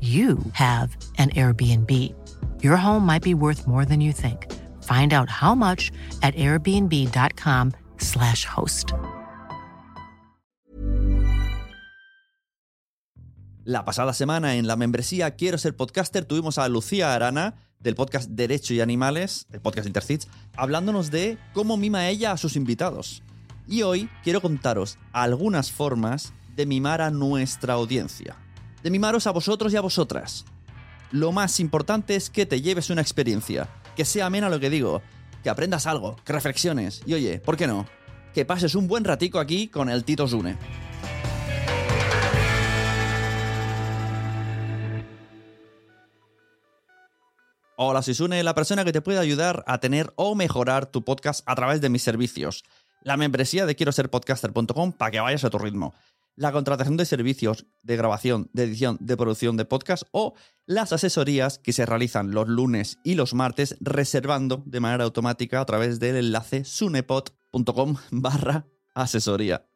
you have an Airbnb. Your home might be worth more than you think. Find out how much at airbnb.com/slash host. La pasada semana en la membresía Quiero ser podcaster tuvimos a Lucía Arana del podcast Derecho y Animales, el podcast Intercits, hablándonos de cómo mima ella a sus invitados. Y hoy quiero contaros algunas formas de mimar a nuestra audiencia. De mimaros a vosotros y a vosotras. Lo más importante es que te lleves una experiencia, que sea amena lo que digo, que aprendas algo, que reflexiones y oye, ¿por qué no? Que pases un buen ratico aquí con el Tito Zune. Hola, soy Sune, la persona que te puede ayudar a tener o mejorar tu podcast a través de mis servicios. La membresía de quiero ser podcaster.com para que vayas a tu ritmo. La contratación de servicios de grabación, de edición, de producción de podcast o las asesorías que se realizan los lunes y los martes reservando de manera automática a través del enlace sunepod.com barra asesoría.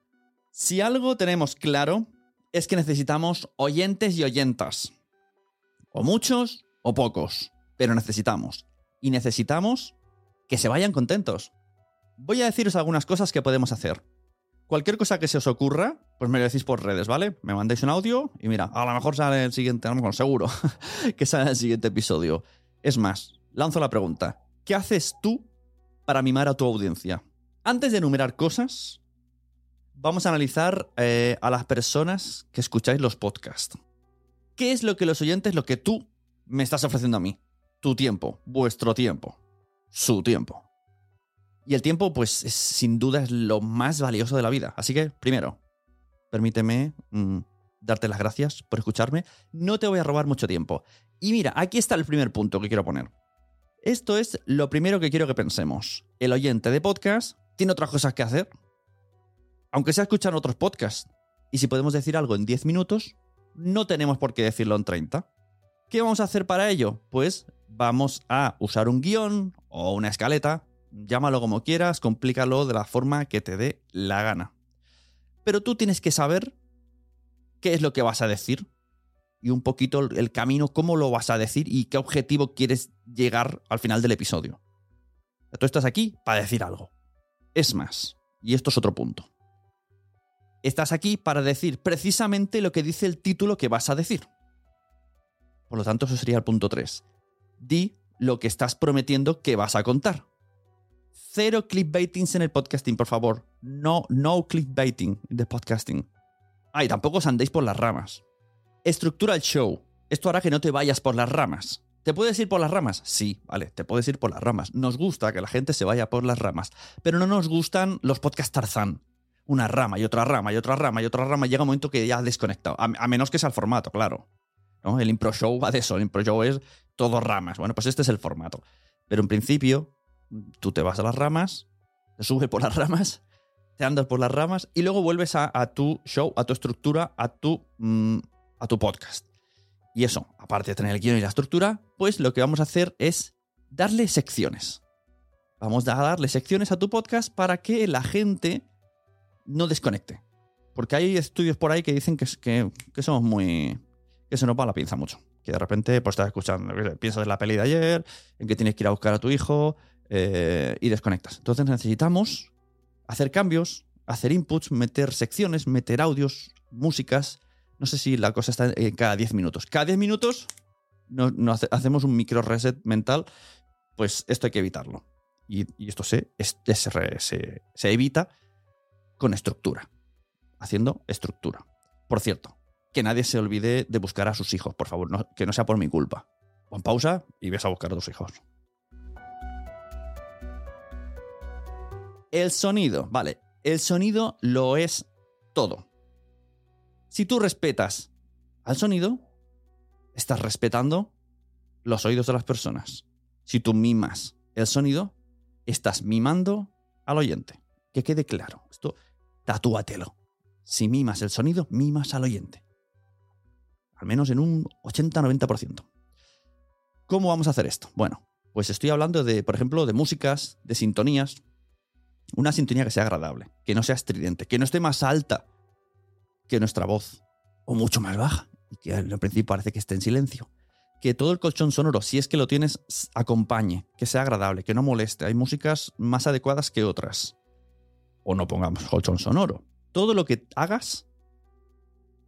Si algo tenemos claro es que necesitamos oyentes y oyentas. O muchos o pocos pero necesitamos. Y necesitamos que se vayan contentos. Voy a deciros algunas cosas que podemos hacer. Cualquier cosa que se os ocurra, pues me lo decís por redes, ¿vale? Me mandáis un audio y mira, a lo mejor sale el siguiente, a lo mejor seguro que sale el siguiente episodio. Es más, lanzo la pregunta. ¿Qué haces tú para mimar a tu audiencia? Antes de enumerar cosas, vamos a analizar eh, a las personas que escucháis los podcasts. ¿Qué es lo que los oyentes, lo que tú me estás ofreciendo a mí? tu tiempo, vuestro tiempo, su tiempo. Y el tiempo, pues, es, sin duda es lo más valioso de la vida. Así que, primero, permíteme mm, darte las gracias por escucharme. No te voy a robar mucho tiempo. Y mira, aquí está el primer punto que quiero poner. Esto es lo primero que quiero que pensemos. El oyente de podcast tiene otras cosas que hacer. Aunque sea escuchar otros podcasts. Y si podemos decir algo en 10 minutos, no tenemos por qué decirlo en 30. ¿Qué vamos a hacer para ello? Pues vamos a usar un guion o una escaleta, llámalo como quieras, complícalo de la forma que te dé la gana. Pero tú tienes que saber qué es lo que vas a decir y un poquito el camino, cómo lo vas a decir y qué objetivo quieres llegar al final del episodio. Tú estás aquí para decir algo. Es más, y esto es otro punto. Estás aquí para decir precisamente lo que dice el título que vas a decir. Por lo tanto, eso sería el punto 3. Di lo que estás prometiendo que vas a contar. Cero clickbaitings en el podcasting, por favor. No, no clickbaiting de podcasting. Ah, y tampoco os andéis por las ramas. Estructura el show. Esto hará que no te vayas por las ramas. ¿Te puedes ir por las ramas? Sí, vale, te puedes ir por las ramas. Nos gusta que la gente se vaya por las ramas, pero no nos gustan los podcasts Tarzán. Una rama y otra rama y otra rama y otra rama. Llega un momento que ya has desconectado. A, a menos que sea el formato, claro. ¿no? El impro show va de eso. El impro show es todo ramas. Bueno, pues este es el formato. Pero en principio, tú te vas a las ramas, te subes por las ramas, te andas por las ramas y luego vuelves a, tu show, a tu estructura, a tu, mm, a tu podcast. Y eso, aparte de tener el guion y la estructura, pues lo que vamos a hacer es darle secciones. Vamos a darle secciones a tu podcast para que la gente no desconecte. Porque hay estudios por ahí que dicen que, que, que somos muy... que se nos va la pinza mucho. Que de repente pues estás escuchando, piensas en la peli de ayer, en que tienes que ir a buscar a tu hijo eh, y desconectas. Entonces necesitamos hacer cambios, hacer inputs, meter secciones, meter audios, músicas. No sé si la cosa está en cada 10 minutos. Cada 10 minutos nos, nos hacemos un micro reset mental. Pues esto hay que evitarlo. Y, esto se, se evita con estructura. Haciendo estructura. Por cierto, que nadie se olvide de buscar a sus hijos, por favor, no, que no sea por mi culpa. Pon pausa y ves a buscar a tus hijos. El sonido, vale. El sonido lo es todo. Si tú respetas al sonido, estás respetando los oídos de las personas. Si tú mimas el sonido, estás mimando al oyente. Que quede claro. Esto, tatúatelo. Si mimas el sonido, mimas al oyente. Al menos en un 80-90%. ¿Cómo vamos a hacer esto? Bueno, pues estoy hablando de, por ejemplo, de músicas, de sintonías. Una sintonía que sea agradable, que no sea estridente, que no esté más alta que nuestra voz, o mucho más baja, y que al principio parece que esté en silencio. Que todo el colchón sonoro, si es que lo tienes, acompañe, que sea agradable, que no moleste. Hay músicas más adecuadas que otras. O no pongamos colchón sonoro. Todo lo que hagas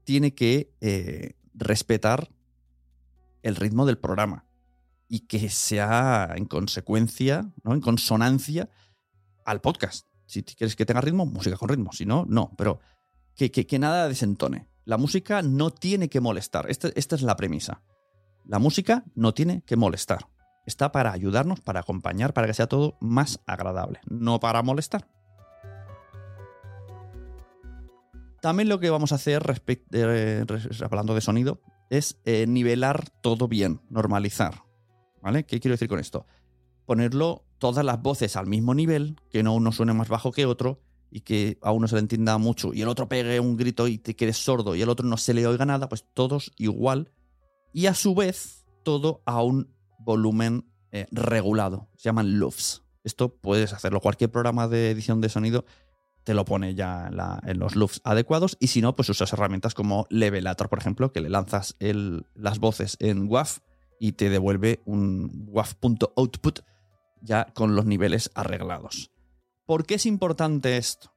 tiene que eh, respetar el ritmo del programa y que sea en consecuencia, ¿no? en consonancia al podcast. Si quieres que tenga ritmo, música con ritmo. Si no, no. Pero que, que, nada desentone. La música no tiene que molestar. Esta, esta es la premisa. La música no tiene que molestar. Está para ayudarnos, para acompañar, para que sea todo más agradable, no para molestar. También lo que vamos a hacer, eh, hablando de sonido, es eh, nivelar todo bien, normalizar. ¿Vale? ¿Qué quiero decir con esto? Ponerlo todas las voces al mismo nivel, que no uno suene más bajo que otro y que a uno se le entienda mucho y el otro pegue un grito y te quedes sordo y el otro no se le oiga nada, pues todos igual y a su vez todo a un volumen eh, regulado. Se llaman loops. Esto puedes hacerlo. Cualquier programa de edición de sonido te lo pone ya en, los loops adecuados y si no, pues usas herramientas como Levelator, por ejemplo, que le lanzas el, las voces en WAV y te devuelve un WAV.output ya con los niveles arreglados. ¿Por qué es importante esto?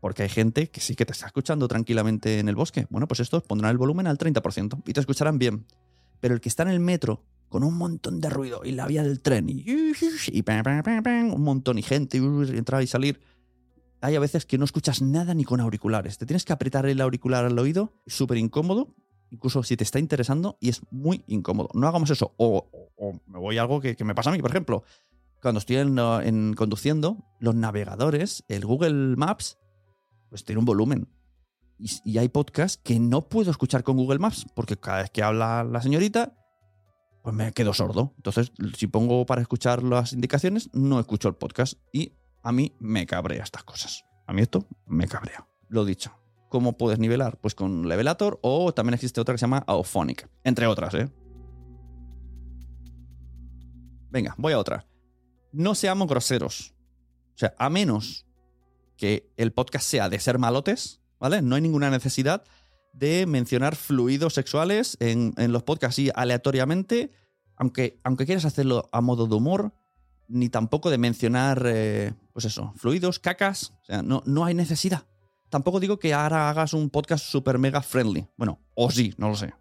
Porque hay gente que sí que te está escuchando tranquilamente en el bosque. Bueno, pues estos pondrán el volumen al 30% y te escucharán bien. Pero el que está en el metro con un montón de ruido y la vía del tren y, un montón y gente y entrar y salir, hay a veces que no escuchas nada ni con auriculares. Te tienes que apretar el auricular al oído, súper incómodo, incluso si te está interesando y es muy incómodo. No hagamos eso. O, me voy a algo que, me pasa a mí, por ejemplo. Cuando estoy en, en, conduciendo, los navegadores, el Google Maps, pues tiene un volumen. Y, y hay podcasts que no puedo escuchar con Google Maps, porque cada vez que habla la señorita, pues me quedo sordo. Entonces, si pongo para escuchar las indicaciones, no escucho el podcast. Y a mí me cabrea estas cosas. A mí esto me cabrea. Lo dicho. ¿Cómo puedes nivelar? Pues con Levelator o también existe otra que se llama Auphonic, entre otras, ¿eh? Venga, voy a otra. No seamos groseros. O sea, a menos que el podcast sea de ser malotes, ¿vale? No hay ninguna necesidad de mencionar fluidos sexuales en, en los podcasts así aleatoriamente, aunque, aunque quieras hacerlo a modo de humor, ni tampoco de mencionar, eh, pues eso, fluidos, cacas. O sea, no, no hay necesidad. Tampoco digo que ahora hagas un podcast super mega friendly. Bueno, o sí, no lo sé.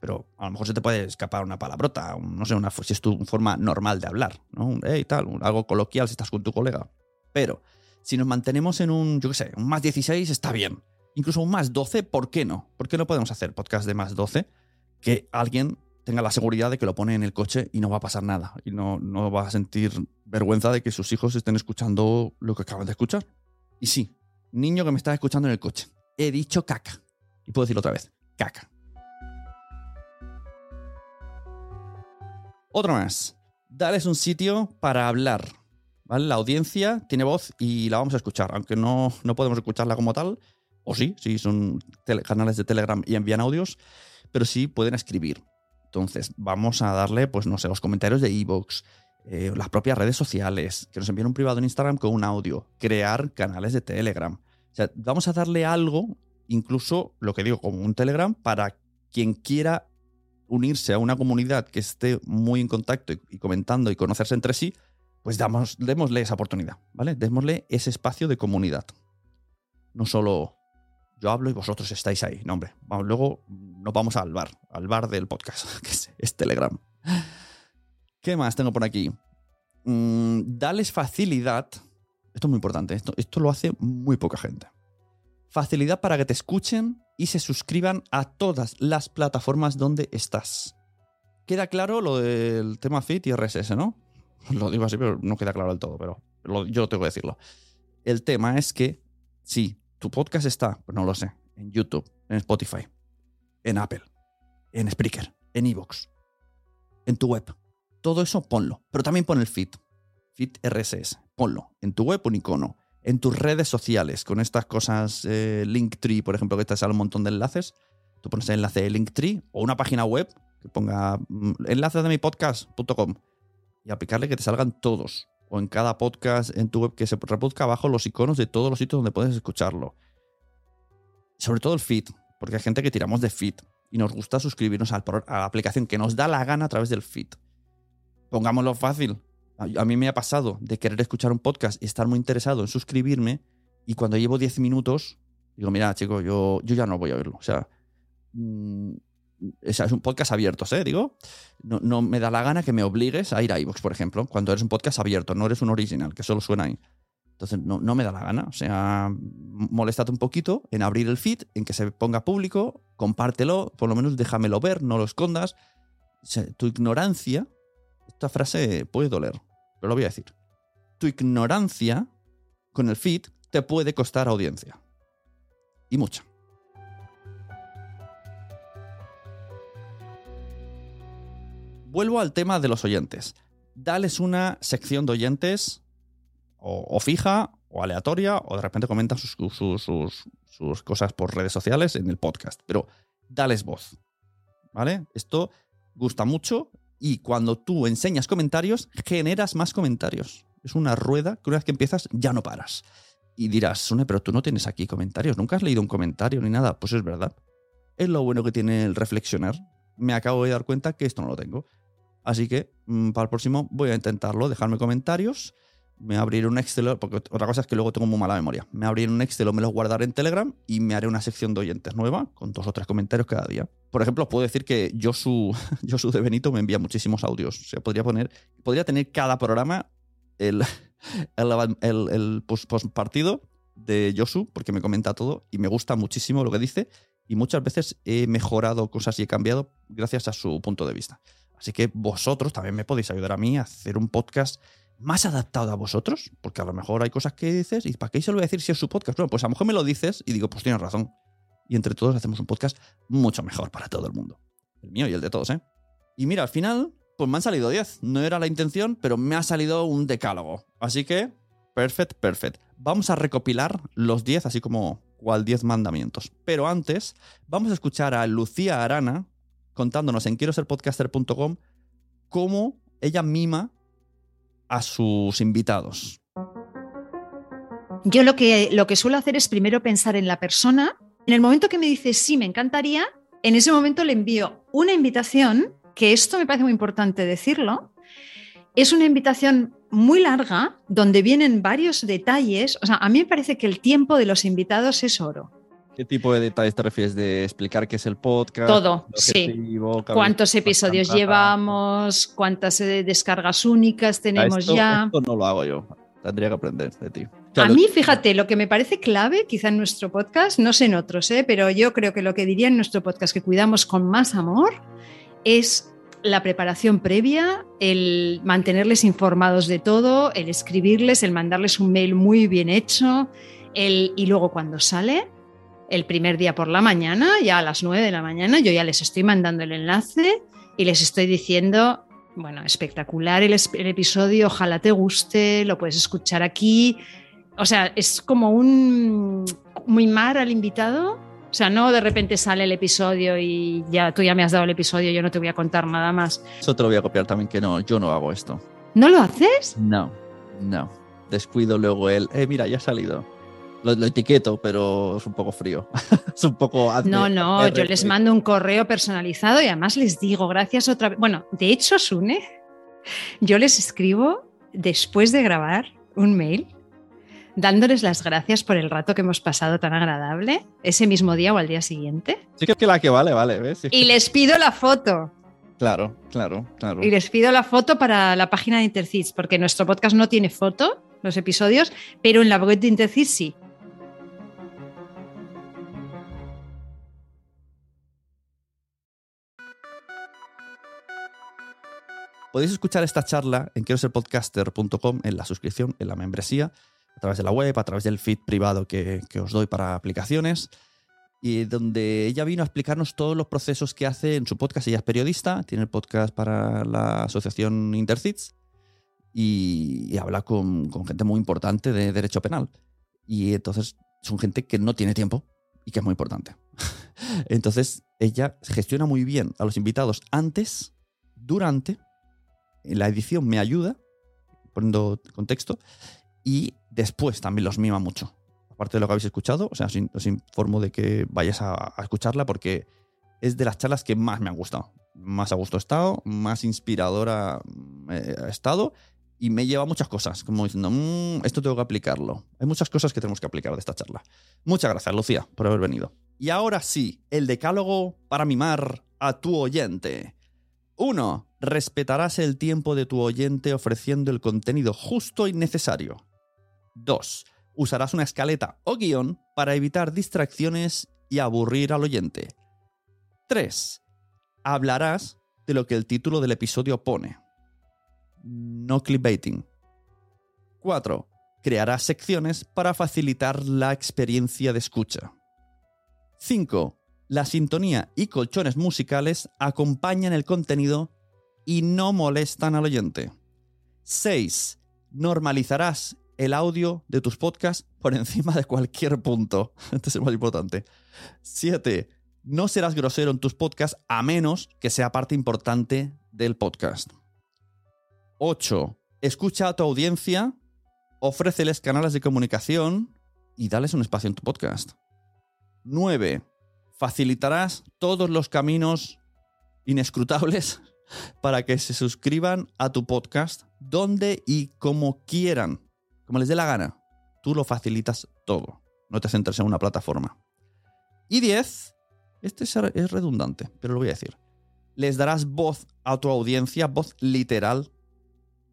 Pero a lo mejor se te puede escapar una palabrota, no sé, una, si es tu forma normal de hablar, ¿no? Un, hey, tal, algo coloquial si estás con tu colega. Pero si nos mantenemos en un, yo qué sé, un más 16 está bien. Incluso un más 12, ¿por qué no? ¿Por qué no podemos hacer podcast de más 12? Que alguien tenga la seguridad de que lo pone en el coche y no va a pasar nada. Y no, no va a sentir vergüenza de que sus hijos estén escuchando lo que acaban de escuchar. Y sí, niño que me está escuchando en el coche, he dicho caca. Y puedo decirlo otra vez, caca. Otro más. Darles un sitio para hablar. ¿vale? La audiencia tiene voz y la vamos a escuchar, aunque no, no podemos escucharla como tal. O sí, sí, son canales de Telegram y envían audios, pero sí pueden escribir. Entonces, vamos a darle, pues no sé, los comentarios de Evox, eh, las propias redes sociales, que nos envíen un privado en Instagram con un audio, crear canales de Telegram. O sea, vamos a darle algo, incluso lo que digo, como un Telegram, para quien quiera unirse a una comunidad que esté muy en contacto y, comentando y conocerse entre sí, pues damos, démosle esa oportunidad, ¿vale? Démosle ese espacio de comunidad. No solo yo hablo y vosotros estáis ahí. No, hombre, luego nos vamos al bar, al bar del podcast, que es, Telegram. ¿Qué más tengo por aquí? Mm, dales facilidad. Esto es muy importante, esto, esto lo hace muy poca gente. Facilidad para que te escuchen y se suscriban a todas las plataformas donde estás. Queda claro lo del tema Fit y RSS, ¿no? Lo digo así, pero no queda claro del todo, pero yo tengo que decirlo. El tema es que si tu podcast está, pues no lo sé, en YouTube, en Spotify, en Apple, en Spreaker, en Evox, en tu web. Todo eso ponlo, pero también pon el feed, feed RSS, ponlo. En tu web un icono, en tus redes sociales, con estas cosas, eh, Linktree, por ejemplo, que te sale un montón de enlaces, tú pones el enlace de Linktree o una página web que ponga mm, enlace de mi podcast.com y aplicarle que te salgan todos. O en cada podcast en tu web que se reproduzca abajo los iconos de todos los sitios donde puedes escucharlo. Sobre todo el feed, porque hay gente que tiramos de feed y nos gusta suscribirnos a la aplicación que nos da la gana a través del feed. Pongámoslo fácil, a, mí me ha pasado de querer escuchar un podcast y estar muy interesado en suscribirme y cuando llevo 10 minutos, digo, mira, chico, yo, yo ya no voy a oírlo. O sea, mm, es un podcast abierto, ¿eh? Digo, no, me da la gana que me obligues a ir a iVoox, por ejemplo, cuando eres un podcast abierto, no eres un original, que solo suena ahí. Entonces, no, no me da la gana. O sea, moléstate un poquito en abrir el feed, en que se ponga público, compártelo, por lo menos déjamelo ver, no lo escondas. tu ignorancia, esta frase puede doler, pero lo voy a decir. Tu ignorancia con el feed te puede costar audiencia. Y mucha. Vuelvo al tema de los oyentes. Dales una sección de oyentes o, fija o aleatoria o de repente comentan sus, sus, cosas por redes sociales en el podcast. Pero dales voz. ¿Vale? Esto gusta mucho y cuando tú enseñas comentarios, generas más comentarios. Es una rueda que una vez que empiezas ya no paras. Y dirás, Sune, pero tú no tienes aquí comentarios, nunca has leído un comentario ni nada. Pues es verdad. Es lo bueno que tiene el reflexionar. Me acabo de dar cuenta que esto no lo tengo. Así que mm, para el próximo voy a intentarlo, dejarme comentarios me abriré un Excel, porque otra cosa es que luego tengo muy mala memoria. Me abriré un Excel me lo guardaré en Telegram y me haré una sección de oyentes nueva con dos o tres comentarios cada día. Por ejemplo, puedo decir que Josu, Josu de Benito me envía muchísimos audios. O sea, podría poner, podría tener cada programa el, el, el, el post partido de Josu, porque me comenta todo y me gusta muchísimo lo que dice. Y muchas veces he mejorado cosas y he cambiado gracias a su punto de vista. Así que vosotros también me podéis ayudar a mí a hacer un podcast más adaptado a vosotros, porque a lo mejor hay cosas que dices y ¿para qué se lo voy a decir si es su podcast? Bueno, pues a lo mejor me lo dices y digo, pues tienes razón. Y entre todos hacemos un podcast mucho mejor para todo el mundo. El mío y el de todos, ¿eh? Y mira, al final, pues me han salido 10. No era la intención, pero me ha salido un decálogo. Así que, perfect, perfect. Vamos a recopilar los 10, así como cual 10 mandamientos. Pero antes, vamos a escuchar a Lucía Arana contándonos en quiero ser podcaster.com cómo ella mima a sus invitados? Yo lo que, lo que suelo hacer es primero pensar en la persona. En el momento que me dice sí, me encantaría, en ese momento le envío una invitación, que esto me parece muy importante decirlo. Es una invitación muy larga donde vienen varios detalles. O sea, a mí me parece que el tiempo de los invitados es oro. ¿Qué tipo de detalles te refieres? ¿De explicar qué es el podcast? Todo, sí. ¿Cuántos episodios llevamos? ¿Cuántas eh, descargas únicas tenemos Esto- ya? Esto no lo hago yo. Tendría que aprender de ti. O A mí, fíjate, lo que me parece clave, quizá en nuestro podcast, no sé en otros, ¿eh? pero yo creo que lo que diría en nuestro podcast que cuidamos con más amor es la preparación previa, el mantenerles informados de todo, el escribirles, el mandarles un mail muy bien hecho, el, y luego cuando sale, el primer día por la mañana, ya a las 9 de la mañana, yo ya les estoy mandando el enlace y les estoy diciendo, bueno, espectacular el, episodio, ojalá te guste, lo puedes escuchar aquí. O sea, es como un mimar al invitado. O sea, no de repente sale el episodio y ya tú ya me has dado el episodio, yo no te voy a contar nada más. Eso te lo voy a copiar también, que no, yo no hago esto. ¿No lo haces? No, no. Descuido luego el, eh, mira, ya ha salido. Lo, lo etiqueto, pero es un poco frío. es un poco... hazme- No, no, yo les mando un correo personalizado y además les digo gracias otra vez. Bueno, de hecho, Sune, yo les escribo después de grabar un mail dándoles las gracias por el rato que hemos pasado tan agradable, ese mismo día o al día siguiente. Sí que la que vale, vale, ¿ves? Y les pido la foto. Claro, claro, claro. Y les pido la foto para la página de Intercits, porque nuestro podcast no tiene foto, los episodios, pero en la web de Intercits sí. Podéis escuchar esta charla en quiero ser podcaster.com, en la suscripción, en la membresía, a través de la web, a través del feed privado que, que os doy para aplicaciones, y donde ella vino a explicarnos todos los procesos que hace en su podcast. Ella es periodista, tiene el podcast para la asociación Intercits y, y habla con, gente muy importante de derecho penal. Y entonces son gente que no tiene tiempo y que es muy importante. Entonces ella gestiona muy bien a los invitados antes, durante la edición me ayuda, poniendo contexto, y después también los mima mucho. Aparte de lo que habéis escuchado, os, in- os informo de que vayáis a, escucharla porque es de las charlas que más me han gustado. Más a gusto he estado, más inspiradora eh, he estado y me lleva muchas cosas, como diciendo, "Mm, esto tengo que aplicarlo. Hay muchas cosas que tenemos que aplicar de esta charla. Muchas gracias, Lucía, por haber venido. Y ahora sí, el decálogo para mimar a tu oyente. 1. Respetarás el tiempo de tu oyente ofreciendo el contenido justo y necesario. 2. Usarás una escaleta o guion para evitar distracciones y aburrir al oyente. 3. Hablarás de lo que el título del episodio pone. No clickbaiting. 4. Crearás secciones para facilitar la experiencia de escucha. 5. La sintonía y colchones musicales acompañan el contenido y no molestan al oyente. 6. Normalizarás el audio de tus podcasts por encima de cualquier punto. Este es el más importante. 7. No serás grosero en tus podcasts a menos que sea parte importante del podcast. 8. Escucha a tu audiencia, ofréceles canales de comunicación y dales un espacio en tu podcast. 9. Facilitarás todos los caminos inescrutables para que se suscriban a tu podcast donde y como quieran, como les dé la gana. Tú lo facilitas todo. No te centres en una plataforma. Y 10. Este es redundante, pero lo voy a decir. Les darás voz a tu audiencia, voz literal,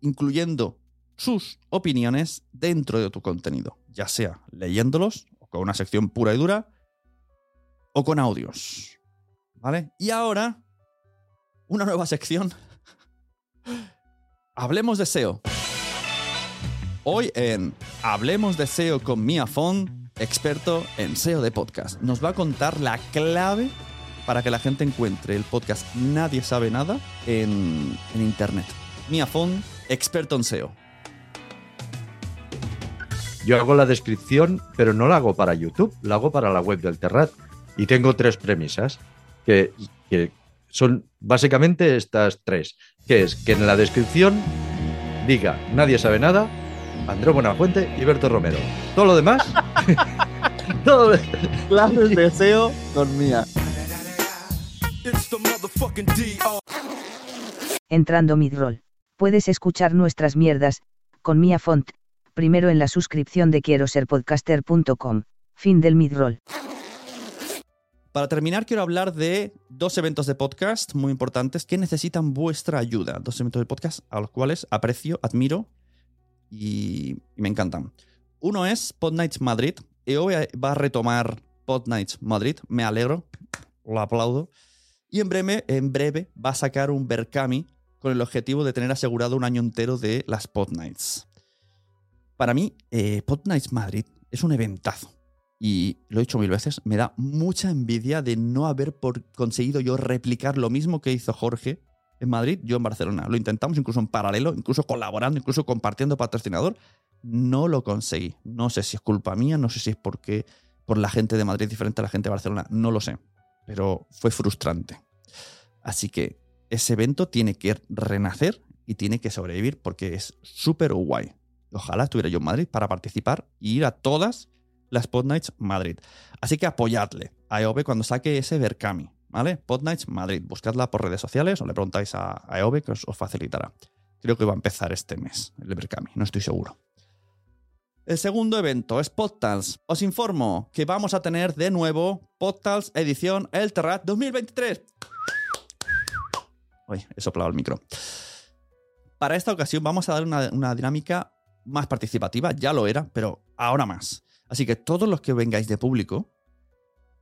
incluyendo sus opiniones dentro de tu contenido, ya sea leyéndolos, o con una sección pura y dura, o con audios. ¿Vale? Y ahora, una nueva sección. Hablemos de SEO. Hoy en Hablemos de SEO con Mia Font, experto en SEO de podcast, nos va a contar la clave para que la gente encuentre el podcast Nadie sabe nada en, en Internet. Mia Font, experto en SEO. Yo hago la descripción, pero no la hago para YouTube, la hago para la web del Terrat. Y tengo tres premisas, que, que son básicamente estas tres, que es que en la descripción diga nadie sabe nada, Andrés Buenafuente y Berto Romero. Todo lo demás, todo lo- Clases de SEO con Mia. Entrando Midroll. Puedes escuchar nuestras mierdas, con Mia Font, primero en la suscripción de quiero ser podcaster.com. Fin del Midroll. Para terminar, quiero hablar de dos eventos de podcast muy importantes que necesitan vuestra ayuda. Dos eventos de podcast a los cuales aprecio, admiro y, me encantan. Uno es Pod Nights Madrid. EOB va a retomar Pod Nights Madrid. Me alegro, lo aplaudo. Y en breve, en breve va a sacar un Berkami con el objetivo de tener asegurado un año entero de las Pod Nights. Para mí, eh, Pod Nights Madrid es un eventazo. Y lo he dicho mil veces, me da mucha envidia de no haber por- conseguido yo replicar lo mismo que hizo Jorge en Madrid, yo en Barcelona. Lo intentamos incluso en paralelo, incluso colaborando, incluso compartiendo patrocinador. No lo conseguí. No sé si es culpa mía, no sé si es porque por la gente de Madrid diferente a la gente de Barcelona, no lo sé. Pero fue frustrante. Así que ese evento tiene que renacer y tiene que sobrevivir porque es súper guay. Ojalá estuviera yo en Madrid para participar y ir a todas las Pod Nights Madrid. Así que apoyadle a EOB cuando saque ese Berkami, ¿vale? Pod Nights Madrid. Buscadla por redes sociales o le preguntáis a, a EOB que os, facilitará. Creo que va a empezar este mes el Berkami, no estoy seguro. El segundo evento es Podtals. Os informo que vamos a tener de nuevo Podtals edición El Terrat 2023. Uy, he soplado el micro. Para esta ocasión vamos a dar una dinámica más participativa, ya lo era, pero ahora más. Así que todos los que vengáis de público,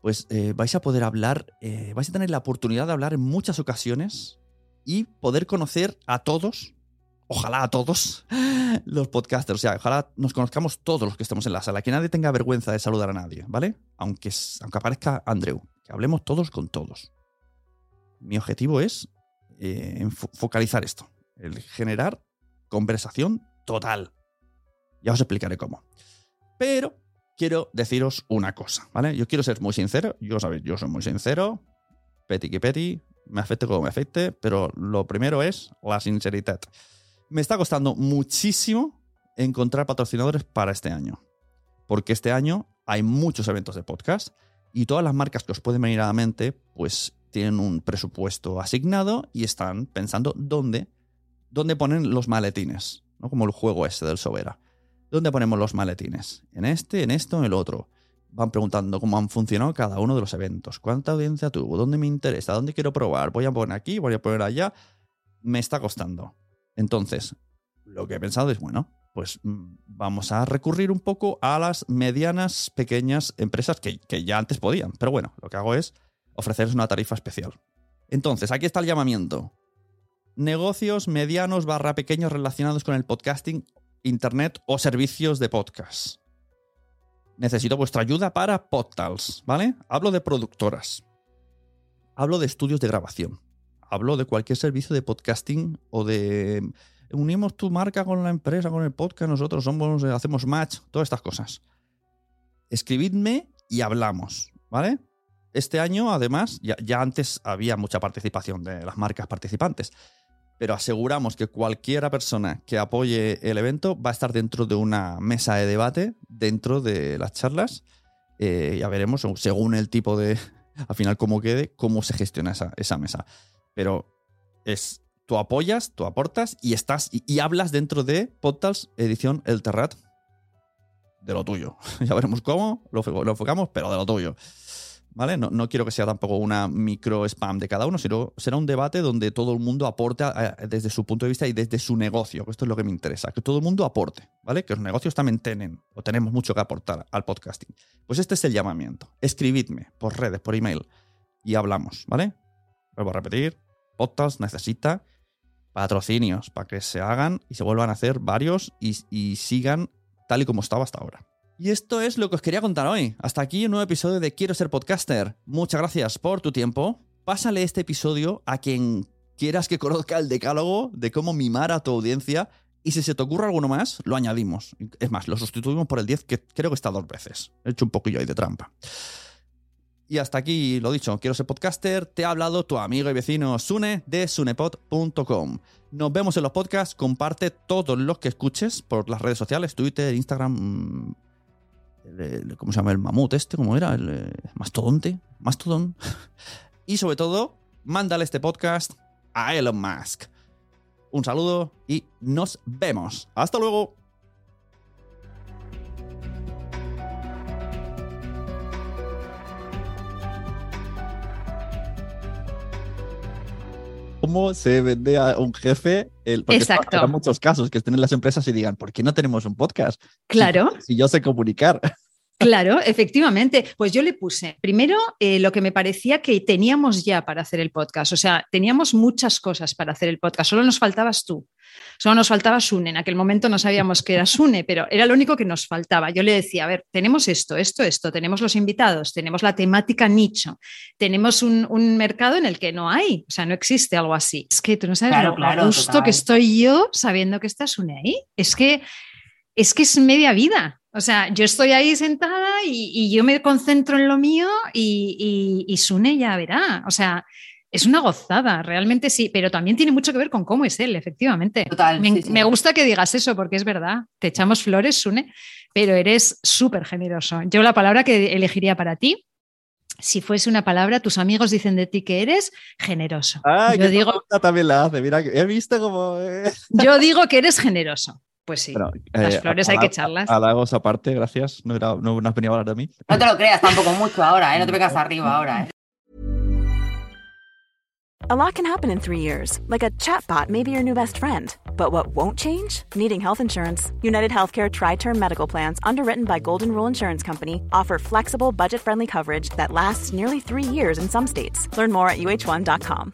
pues eh, vais a poder hablar, eh, vais a tener la oportunidad de hablar en muchas ocasiones y poder conocer a todos, ojalá a todos, los podcasters. O sea, ojalá nos conozcamos todos los que estemos en la sala, que nadie tenga vergüenza de saludar a nadie, ¿vale? Aunque, aunque aparezca Andrew, que hablemos todos con todos. Mi objetivo es eh, focalizar esto, el generar conversación total. Ya os explicaré cómo. Pero quiero deciros una cosa, ¿vale? Yo quiero ser muy sincero, yo sabéis, yo soy muy sincero, peti que peti, me afecte como me afecte, pero lo primero es la sinceridad. Me está costando muchísimo encontrar patrocinadores para este año, porque este año hay muchos eventos de podcast y todas las marcas que os pueden venir a la mente, pues tienen un presupuesto asignado y están pensando dónde, dónde ponen los maletines, ¿no? Como el juego ese del Sobera. ¿Dónde ponemos los maletines? ¿En este, en esto, en el otro? Van preguntando cómo han funcionado cada uno de los eventos. ¿Cuánta audiencia tuvo? ¿Dónde me interesa? ¿Dónde quiero probar? ¿Voy a poner aquí? ¿Voy a poner allá? Me está costando. Entonces, lo que he pensado es, bueno, pues mm, vamos a recurrir un poco a las medianas, pequeñas empresas que, que ya antes podían. Pero bueno, lo que hago es ofrecerles una tarifa especial. Entonces, aquí está el llamamiento. Negocios medianos barra pequeños relacionados con el podcasting internet o servicios de podcast. Necesito vuestra ayuda para Podtals, ¿vale? Hablo de productoras. Hablo de estudios de grabación. Hablo de cualquier servicio de podcasting o de unimos tu marca con la empresa, con el podcast, nosotros somos hacemos match, todas estas cosas. Escribidme y hablamos, ¿vale? Este año, además, ya antes había mucha participación de las marcas participantes pero aseguramos que cualquiera persona que apoye el evento va a estar dentro de una mesa de debate, dentro de las charlas. Eh, ya veremos, según el tipo de, al final, cómo quede, cómo se gestiona esa, esa mesa. Pero es, tú apoyas, tú aportas y estás y, y hablas dentro de Podtals edición El Terrat. De lo tuyo. ya veremos cómo, lo, lo enfocamos, pero de lo tuyo. ¿Vale? No, no, quiero que sea tampoco una micro spam de cada uno, sino será un debate donde todo el mundo aporte eh, desde su punto de vista y desde su negocio, esto es lo que me interesa, que todo el mundo aporte, ¿vale? Que los negocios también tienen o tenemos mucho que aportar al podcasting. Pues este es el llamamiento. Escribidme por redes, por email y hablamos, ¿vale? Vuelvo a repetir, podcast necesita patrocinios para que se hagan y se vuelvan a hacer varios y, y sigan tal y como estaba hasta ahora. Y esto es lo que os quería contar hoy. Hasta aquí un nuevo episodio de Quiero ser podcaster. Muchas gracias por tu tiempo. Pásale este episodio a quien quieras que conozca el decálogo de cómo mimar a tu audiencia. Y si se te ocurre alguno más, lo añadimos. Es más, lo sustituimos por el 10, que creo que está dos veces. He hecho un poquillo ahí de trampa. Y hasta aquí lo dicho, quiero ser podcaster. Te ha hablado tu amigo y vecino Sune de sunepod.com. Nos vemos en los podcasts. Comparte todos los que escuches por las redes sociales, Twitter, Instagram, el, ¿cómo se llama? El mamut este, ¿cómo era? El, el mastodonte, mastodon. y sobre todo, mándale este podcast a Elon Musk. Un saludo y nos vemos. Hasta luego. Cómo se vende a un jefe. El, porque Exacto. habrá muchos casos que estén en las empresas y digan, ¿por qué no tenemos un podcast? Si- Claro. Si, yo sé comunicar. Claro, efectivamente. Pues yo le puse, primero, eh, lo que me parecía que teníamos ya para hacer el podcast. O sea, teníamos muchas cosas para hacer el podcast. Solo nos faltabas tú. Solo nos faltaba Sune. En aquel momento no sabíamos que era Sune, pero era lo único que nos faltaba. Yo le decía, a ver, tenemos esto, esto, esto, tenemos los invitados, tenemos la temática nicho, tenemos un, un mercado en el que no hay, o sea, no existe algo así. Es que tú no sabes Claro, lo claro, total. que estoy yo sabiendo que está Sune ahí. Es que es que es media vida. O sea, yo estoy ahí sentada y, y yo me concentro en lo mío y, y, y Sune ya verá. O sea, es una gozada, realmente sí, pero también tiene mucho que ver con cómo es él, efectivamente. Total, Me, sí, sí. me gusta que digas eso porque es verdad. Te echamos flores, Sune, pero eres súper generoso. Yo la palabra que elegiría para ti, si fuese una palabra, tus amigos dicen de ti que eres generoso. Ah, yo, que digo, también la hace. Mira, he visto como. eh, yo digo que eres generoso. Pues sí. Bueno, Las eh, flores hay que echarlas. Halagos aparte, gracias. No, era, no, no has venido a hablar de mí. No te lo creas tampoco mucho ahora, ¿eh? No te vengas arriba ahora, ¿eh? A lot can happen in three years, like a chatbot may be your new best friend. But what won't change? Needing health insurance. United Healthcare Tri Term Medical Plans, underwritten by Golden Rule Insurance Company, offer flexible, budget friendly coverage that lasts nearly three years in some states. Learn more at uh1.com.